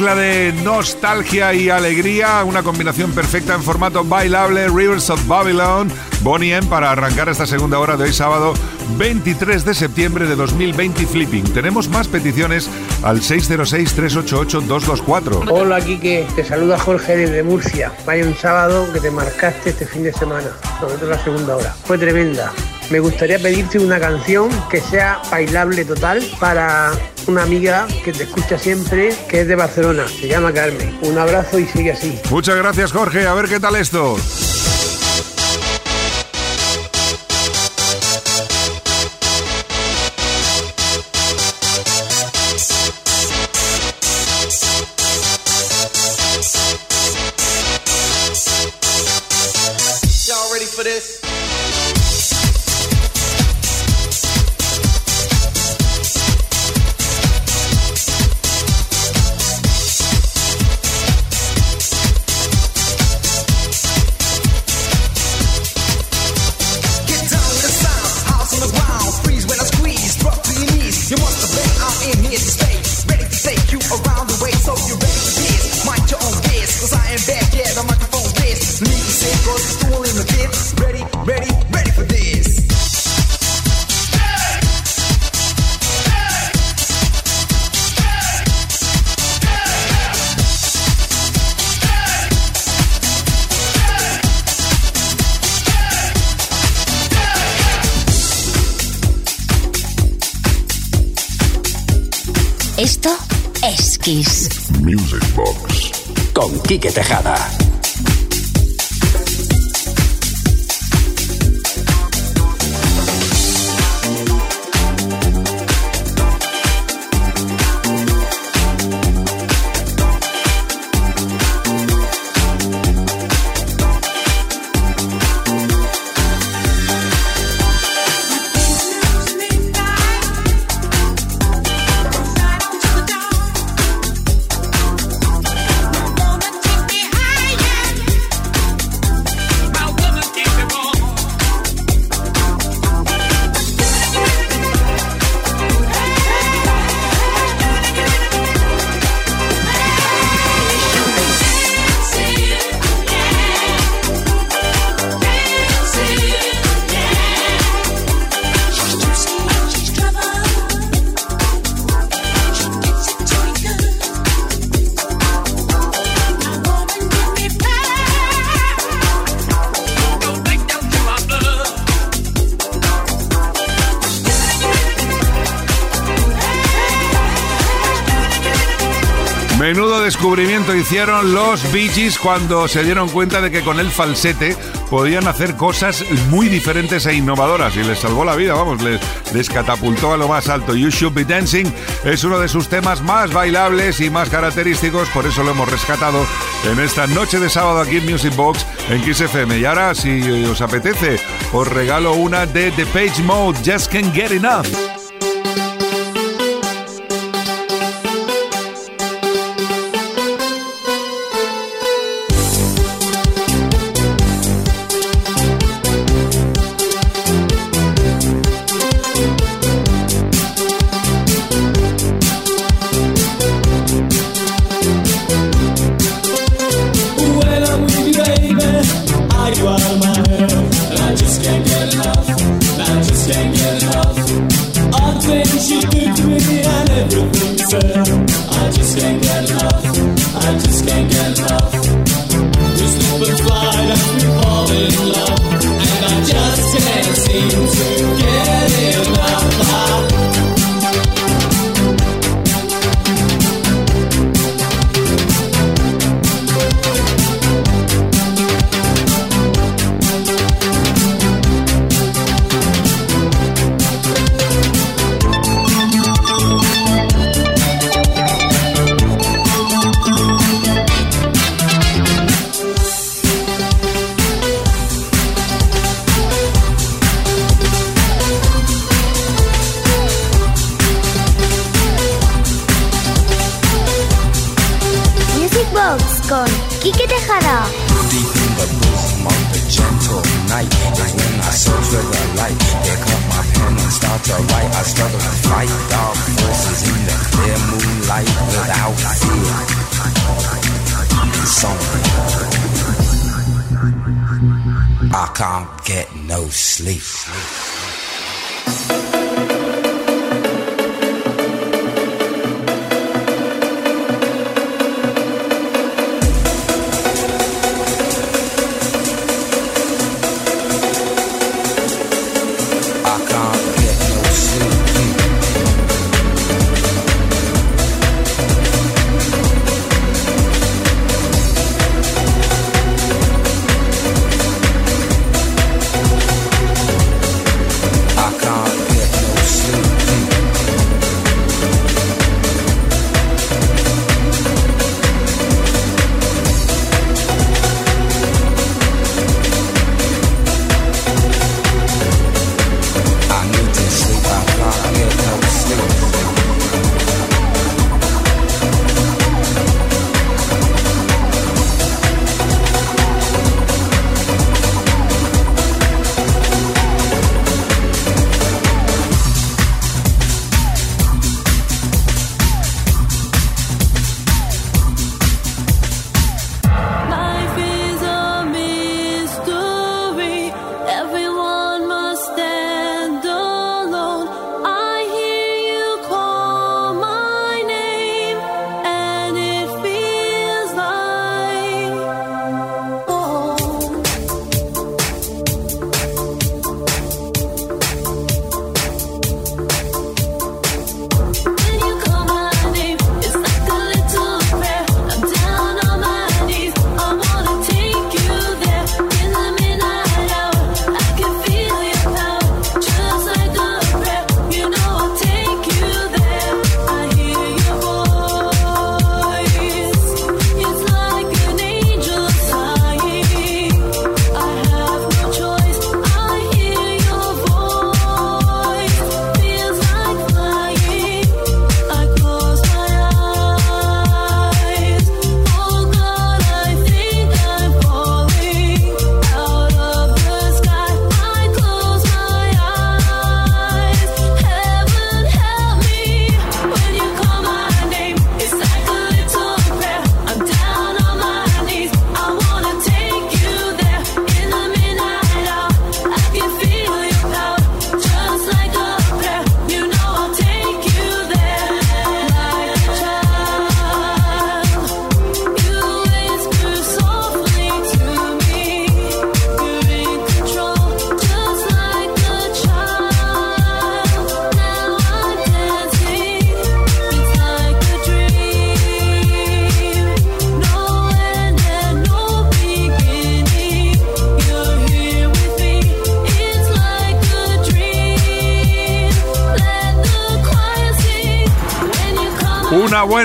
Mezcla de nostalgia y alegría, una combinación perfecta en formato bailable, Rivers of Babylon, Bonnie M para arrancar esta segunda hora de hoy sábado 23 de septiembre de 2020 Flipping. Tenemos más peticiones al 606-388-224. Hola Kike, te saluda Jorge desde Murcia. Vaya un sábado que te marcaste este fin de semana, sobre todo la segunda hora. Fue tremenda. Me gustaría pedirte una canción que sea bailable total para una amiga que te escucha siempre, que es de Barcelona. Se llama Carmen. Un abrazo y sigue así. Muchas gracias Jorge. A ver qué tal esto. Hicieron los Bee cuando se dieron cuenta de que con el falsete podían hacer cosas muy diferentes e innovadoras y les salvó la vida, vamos, les, les catapultó a lo más alto. You Should Be Dancing es uno de sus temas más bailables y más característicos, por eso lo hemos rescatado en esta noche de sábado aquí en Music Box en Kiss. Y ahora, si os apetece, os regalo una de The Page Mode, Just Can't Get Enough.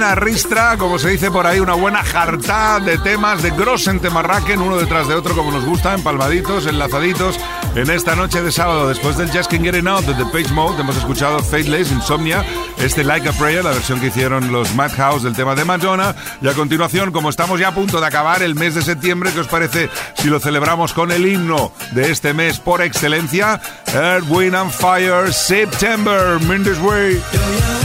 Buena ristra, como se dice por ahí, una buena jartá de temas de Grossen Temarraken, uno detrás de otro, como nos gusta, empalmaditos, enlazaditos. En esta noche de sábado, después del Just Can Get Out de The Page Mode, hemos escuchado Fateless, Insomnia, este Like a Prayer, la versión que hicieron los Madhouse del tema de Madonna. Y a continuación, como estamos ya a punto de acabar el mes de septiembre, ¿qué os parece si lo celebramos con el himno de este mes por excelencia? Earth, Wind and Fire, September, Mendes Way.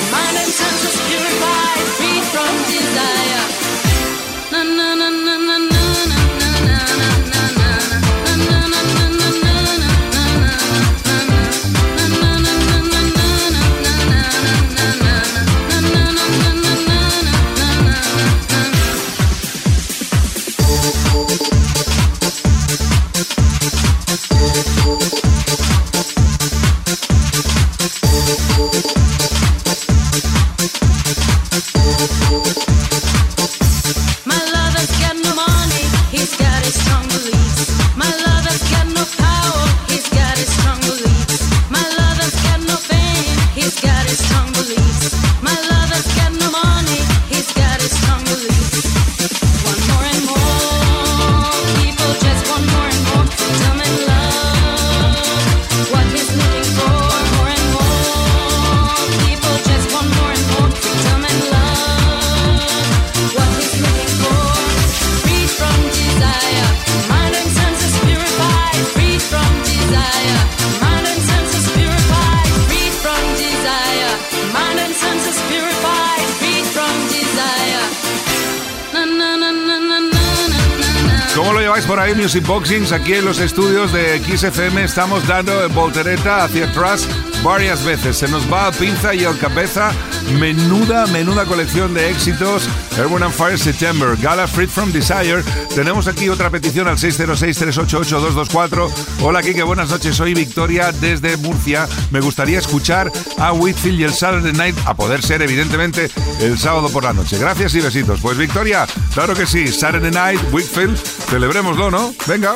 Music Boxings? Aquí en los estudios de XFM estamos dando voltereta hacia atrás varias veces. Se nos va a pinza y al cabeza. Menuda, menuda colección de éxitos. Airborne and Fire September, Gala Freed from Desire. Tenemos aquí otra petición al 606-388-224. Hola, Kike, buenas noches. Soy Victoria desde Murcia. Me gustaría escuchar a Whitfield y el Saturday Night, a poder ser, evidentemente, el sábado por la noche. Gracias y besitos. Pues Victoria, claro que sí. Saturday Night, Whitfield, celebrémoslo, ¿no? Venga.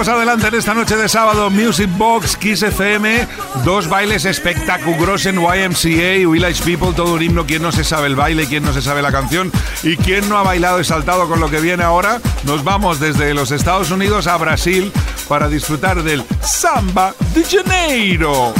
Seguimos adelante en esta noche de sábado, Music Box, Kiss FM, dos bailes espectaculares en YMCA, Village People, todo un himno, quién no se sabe el baile, quién no se sabe la canción y quién no ha bailado y saltado con lo que viene ahora. Nos vamos desde los Estados Unidos a Brasil para disfrutar del Samba de Janeiro.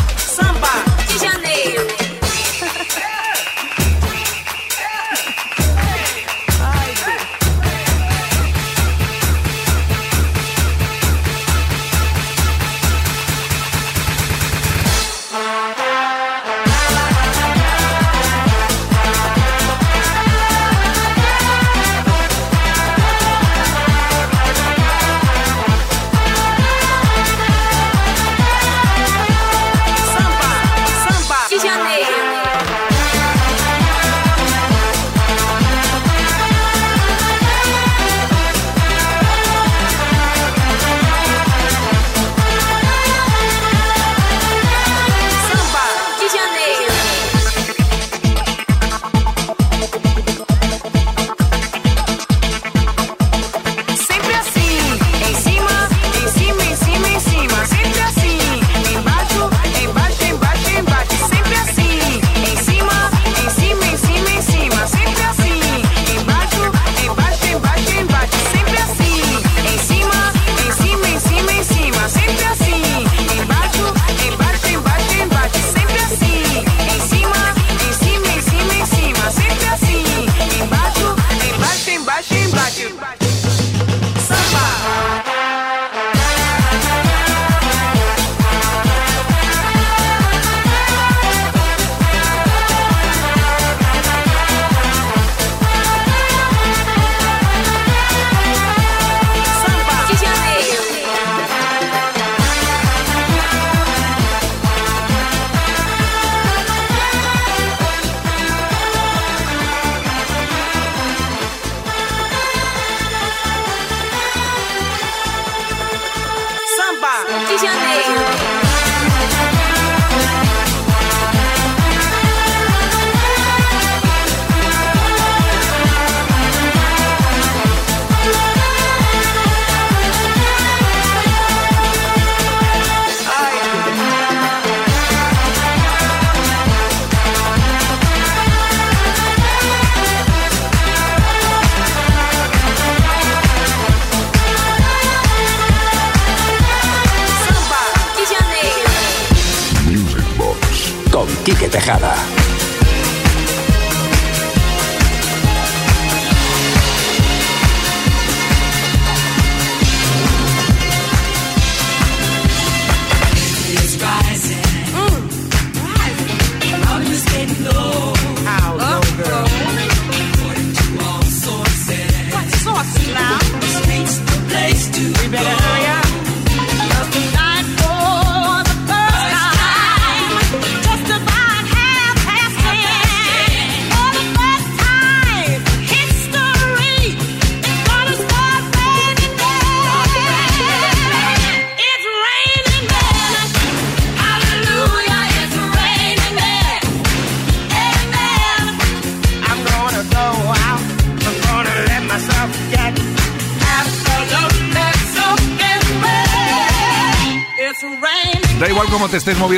Te estés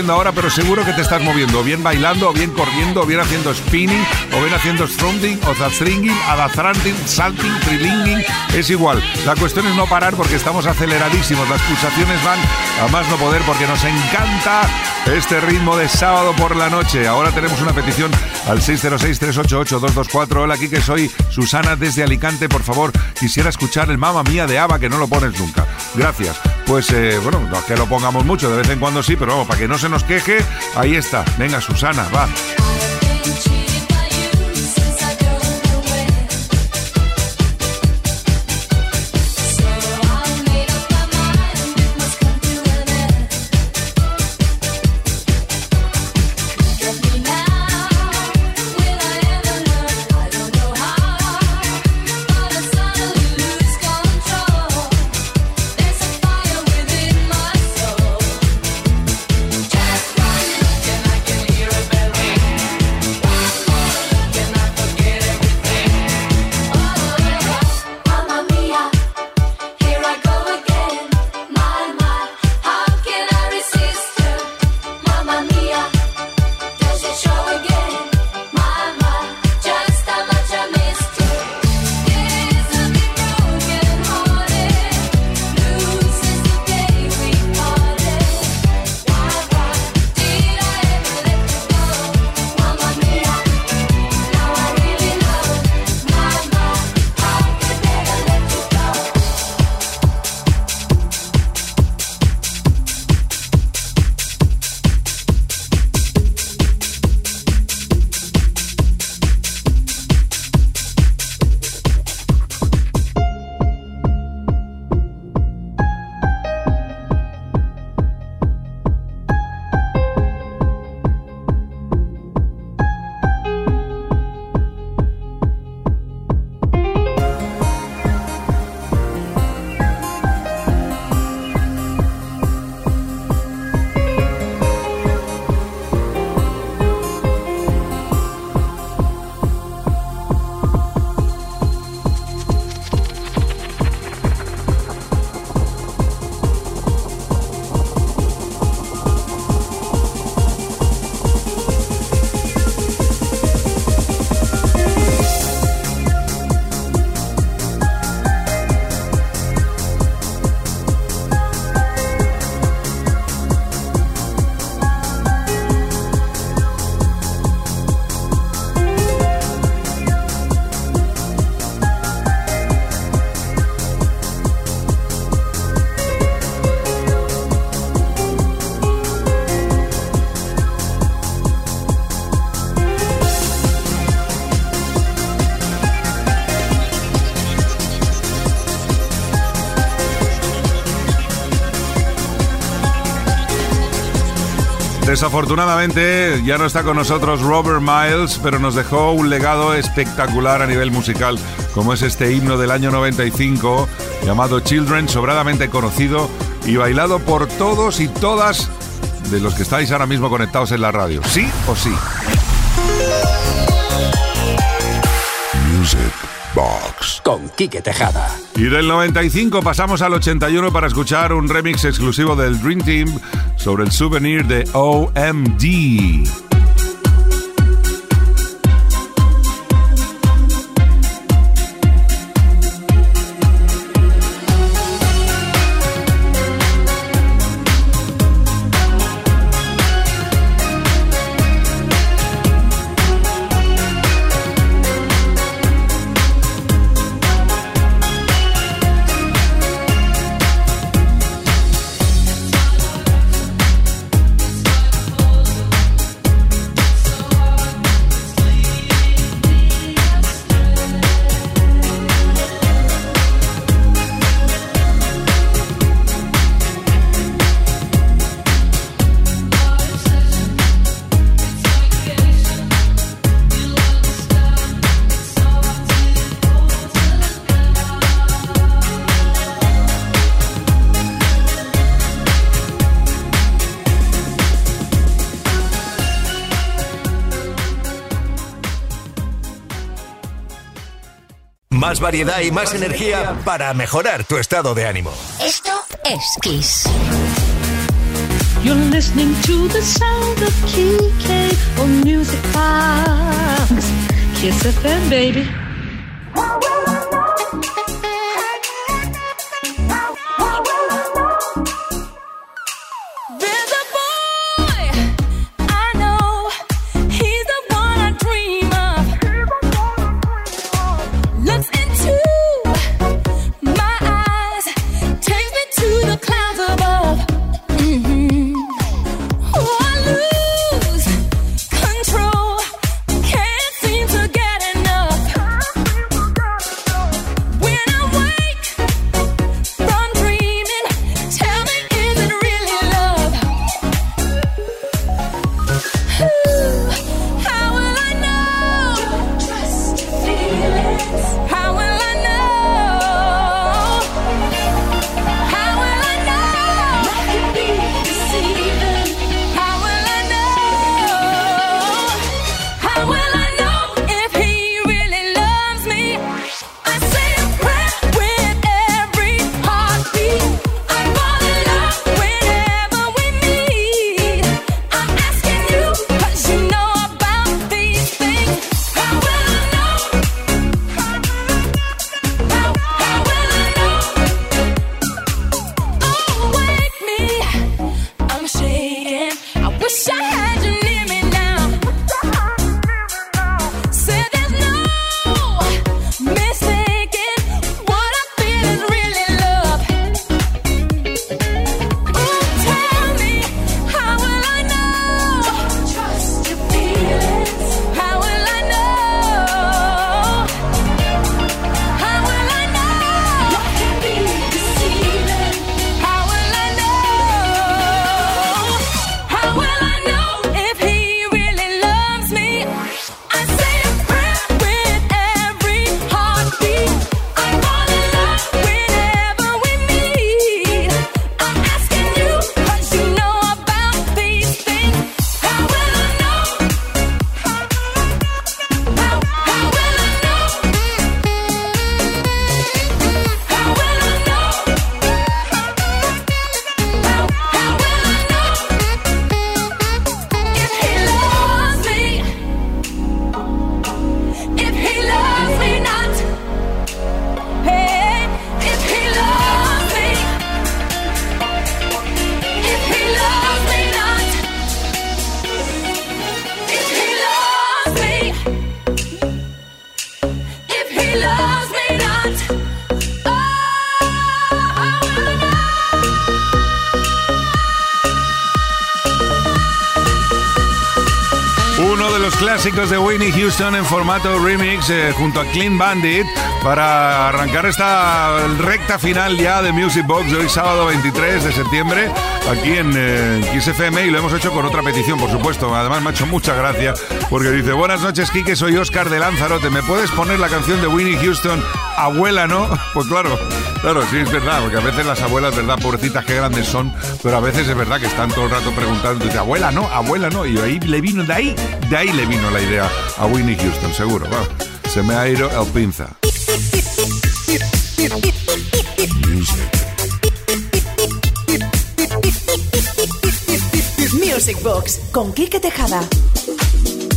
moviendo ahora, pero seguro que te estás moviendo, bien bailando, o bien corriendo, o bien haciendo spinning, o bien haciendo stronding, o zastringing, adastranting, salting, trilinging, es igual. La cuestión es no parar porque estamos aceleradísimos, las pulsaciones van a más no poder porque nos encanta este ritmo de sábado por la noche. Ahora tenemos una petición al 606-388-224. Hola, aquí que soy Susana desde Alicante. Por favor, quisiera escuchar el Mamma Mía de Ava que no lo pones nunca. Gracias. Pues eh, bueno, no es que lo pongamos mucho, de vez en cuando sí, pero vamos, para que no se nos queje, ahí está. Venga, Susana, va. Desafortunadamente ya no está con nosotros Robert Miles, pero nos dejó un legado espectacular a nivel musical, como es este himno del año 95 llamado Children, sobradamente conocido y bailado por todos y todas de los que estáis ahora mismo conectados en la radio. ¿Sí o sí? Music. Box con Quique Tejada. Y del 95 pasamos al 81 para escuchar un remix exclusivo del Dream Team sobre el souvenir de OMD. variedad y más energía para mejorar tu estado de ánimo. Esto es Kiss. You're listening to the sound of KK on Music Box. Kiss FM, baby. Clásicos de Winnie Houston en formato remix eh, junto a Clean Bandit para arrancar esta recta final ya de Music Box de hoy sábado 23 de septiembre aquí en eh, XFM y lo hemos hecho con otra petición, por supuesto. Además me ha hecho mucha gracia porque dice, buenas noches, Kike, soy Oscar de Lanzarote. ¿Me puedes poner la canción de Winnie Houston, Abuela, no? Pues claro, claro, sí, es verdad, porque a veces las abuelas, verdad, pobrecitas, qué grandes son, pero a veces es verdad que están todo el rato preguntando, dice, abuela, no, abuela, no. Y ahí le vino, de ahí, de ahí le vino la idea a Winnie Houston, seguro. Bueno, se me ha ido el pinza. Music Box con Quique Tejada.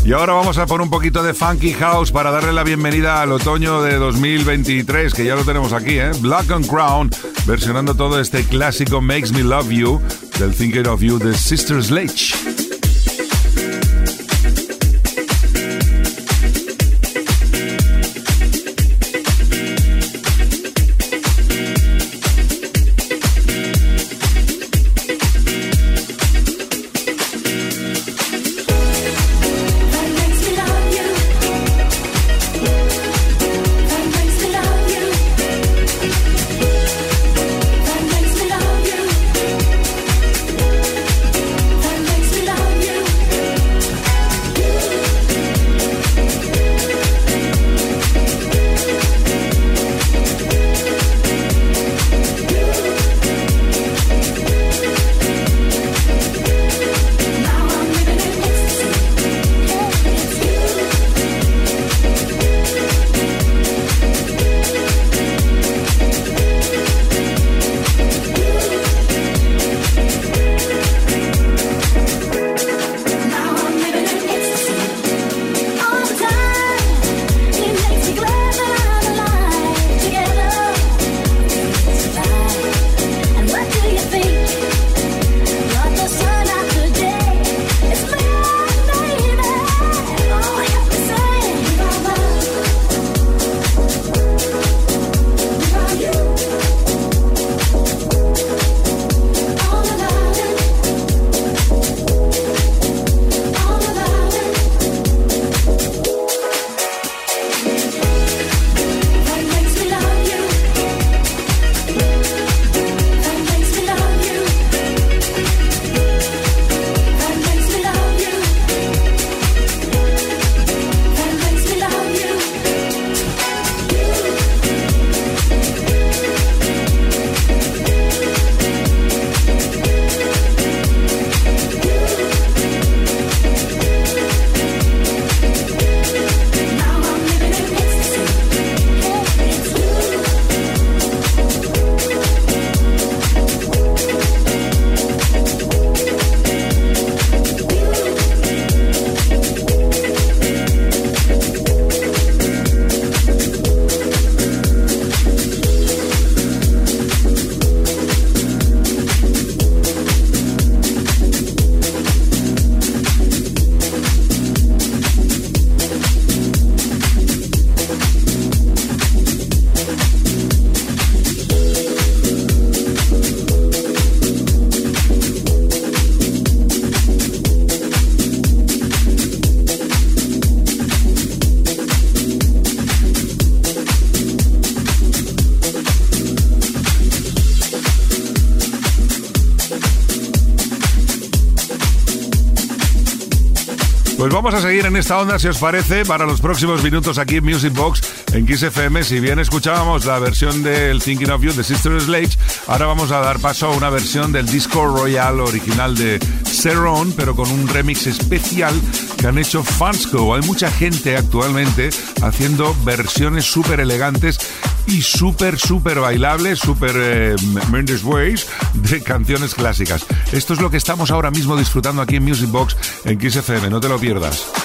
Y ahora vamos a poner un poquito de Funky House para darle la bienvenida al otoño de 2023, que ya lo tenemos aquí, ¿eh? Black and Crown, versionando todo este clásico Makes Me Love You del Thinking of You de Sister Sledge. Vamos a seguir en esta onda, si os parece, para los próximos minutos aquí en Music Box en Kiss FM. Si bien escuchábamos la versión del Thinking of You de Sister Sledge, ahora vamos a dar paso a una versión del disco Royal original de Cerrone, pero con un remix especial que han hecho Fansco. Hay mucha gente actualmente haciendo versiones súper elegantes y súper, súper bailables, súper eh, Mendes Ways de canciones clásicas. Esto es lo que estamos ahora mismo disfrutando aquí en Music Box en Kiss no te lo pierdas.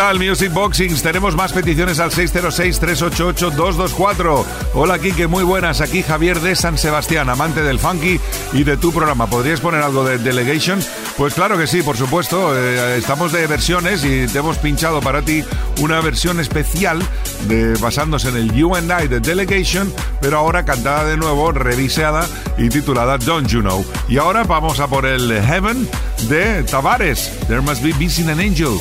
¿Qué tal, Music Boxings? Tenemos más peticiones al 606-388-224. Hola, Kike, muy buenas. Aquí Javier de San Sebastián, amante del funky y de tu programa. ¿Podrías poner algo de Delegation? Pues claro que sí, por supuesto. Eh, estamos de versiones y te hemos pinchado para ti una versión especial de, basándose en el You and I de Delegation, pero ahora cantada de nuevo, reviseada y titulada Don't You Know. Y ahora vamos a por el Heaven de Tavares. There must be missing an angel.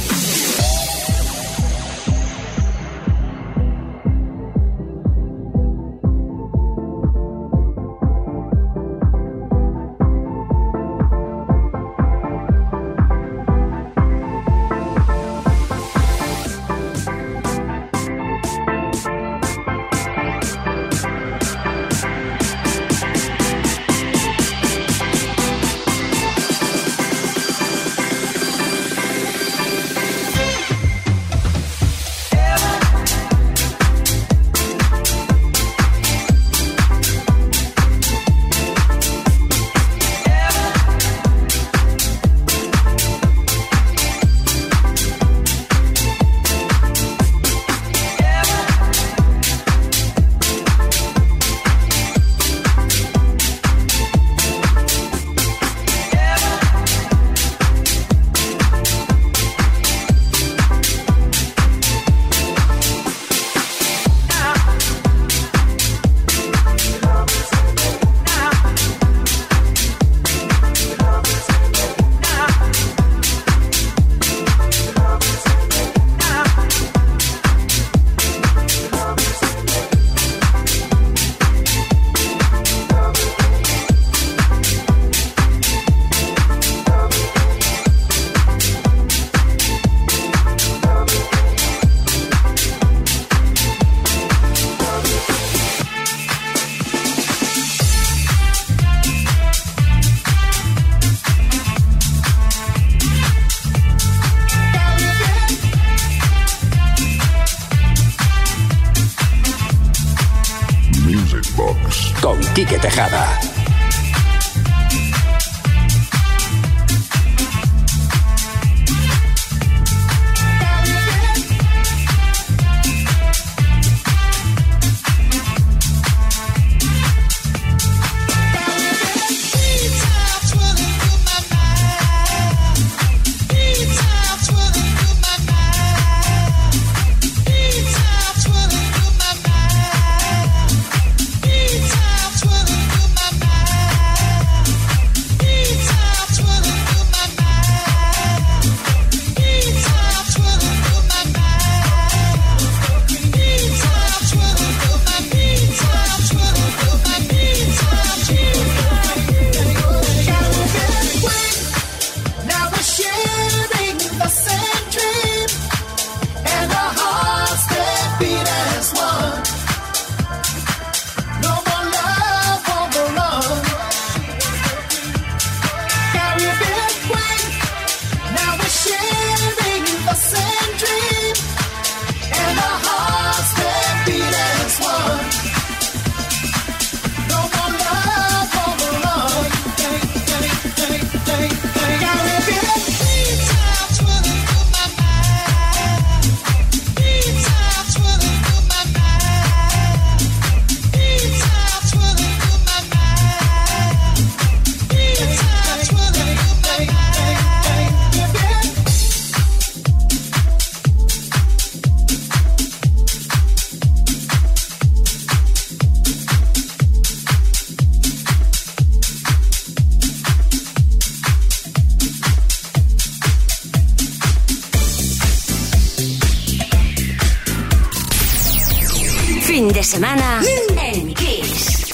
Semana en Kiss.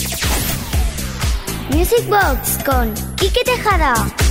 Music Box con Quique Tejada.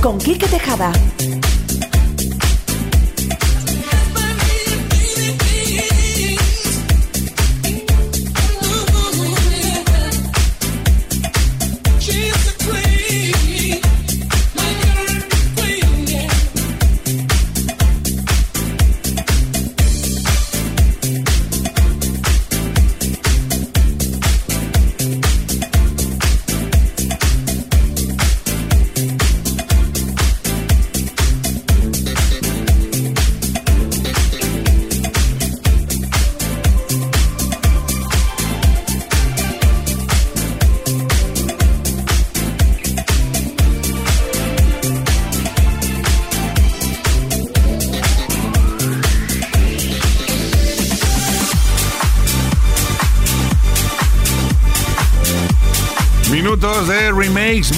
Con Quique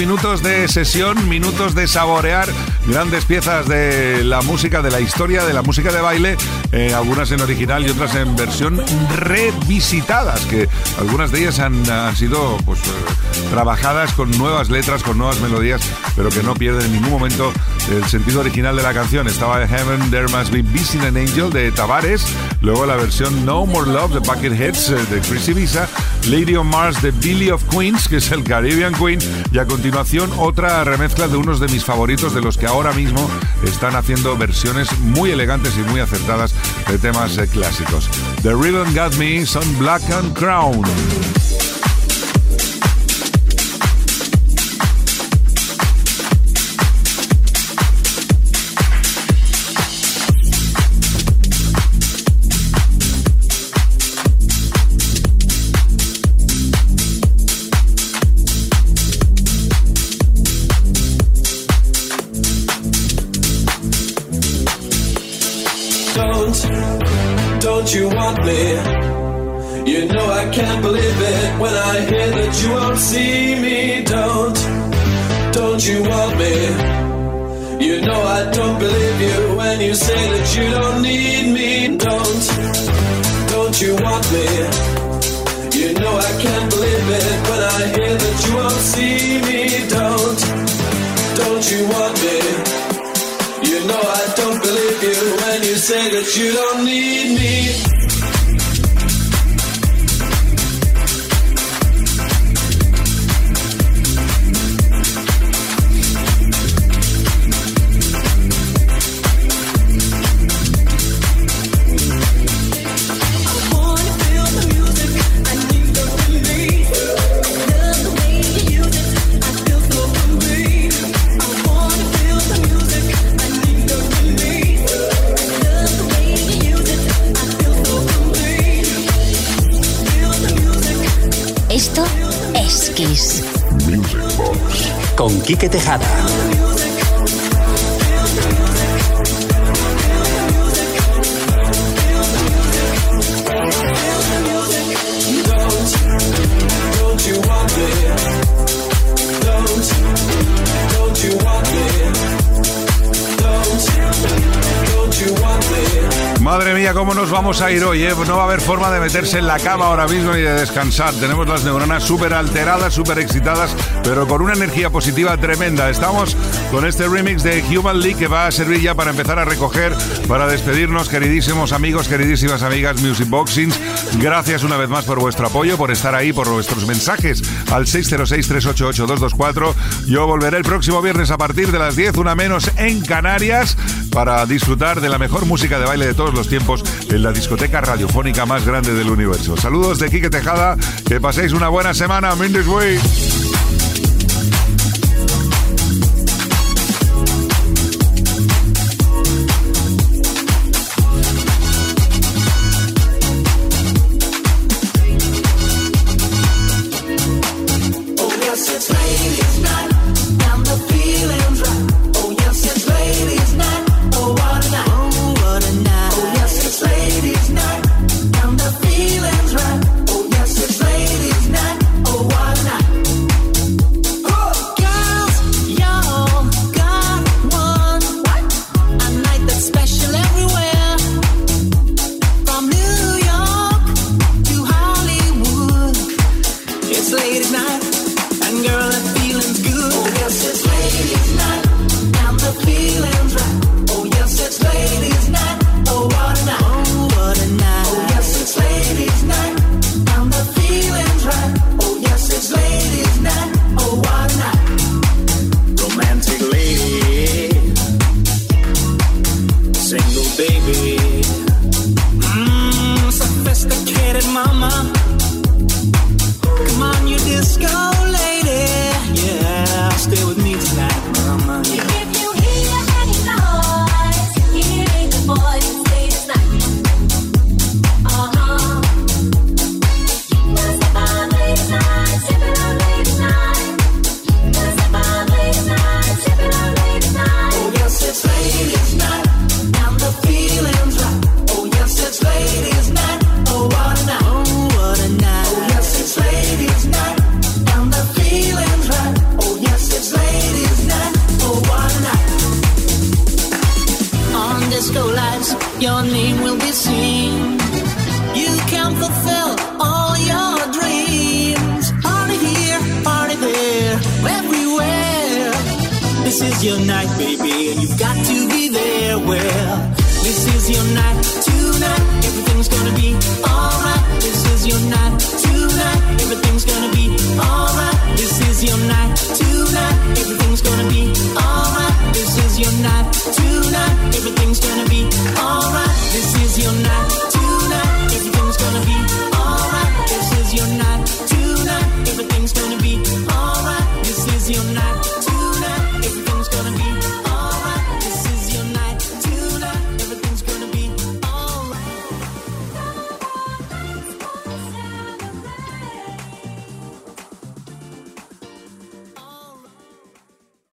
minutos de sesión, minutos de saborear grandes piezas de la música, de la historia, de la música de baile, eh, algunas en original y otras en versión revisitadas, que algunas de ellas han, sido pues, eh, trabajadas con nuevas letras, con nuevas melodías, pero que no pierden en ningún momento el sentido original de la canción. Estaba Heaven, There Must Be Missing an Angel de Tavares, luego la versión No More Love de Bucketheads eh, de Chris Ibiza, Lady on Mars de Billy of Queens, que es el Caribbean Queen, y a continuación otra remezcla de unos de mis favoritos, de los que ahora mismo están haciendo versiones muy elegantes y muy acertadas de temas eh, clásicos. The Ribbon Got Me son Black and Crown. Don't, don't you want me? You know I can't believe it when I hear that you won't see me. Don't, don't you want me? You know I don't believe you when you say that you don't need me. Don't, don't you want me? You know I can't believe it when I hear that you won't see me. Don't, don't you want me? You know I don't believe say that you don't need me. Con Quique Tejada. Cómo nos vamos a ir hoy, ¿eh? No va a haber forma de meterse en la cama ahora mismo y de descansar. Tenemos las neuronas súper alteradas, súper excitadas, pero con una energía positiva tremenda. Estamos con este remix de Human League que va a servir ya para empezar a recoger, para despedirnos, queridísimos amigos, queridísimas amigas Music Boxings. Gracias una vez más por vuestro apoyo, por estar ahí, por vuestros mensajes al 606-388-224. Yo volveré el próximo viernes a partir de las 10, una menos en Canarias, para disfrutar de la mejor música de baile de todos los tiempos en la discoteca radiofónica más grande del universo. Saludos de Quique Tejada, que paséis una buena semana. Mindes Way.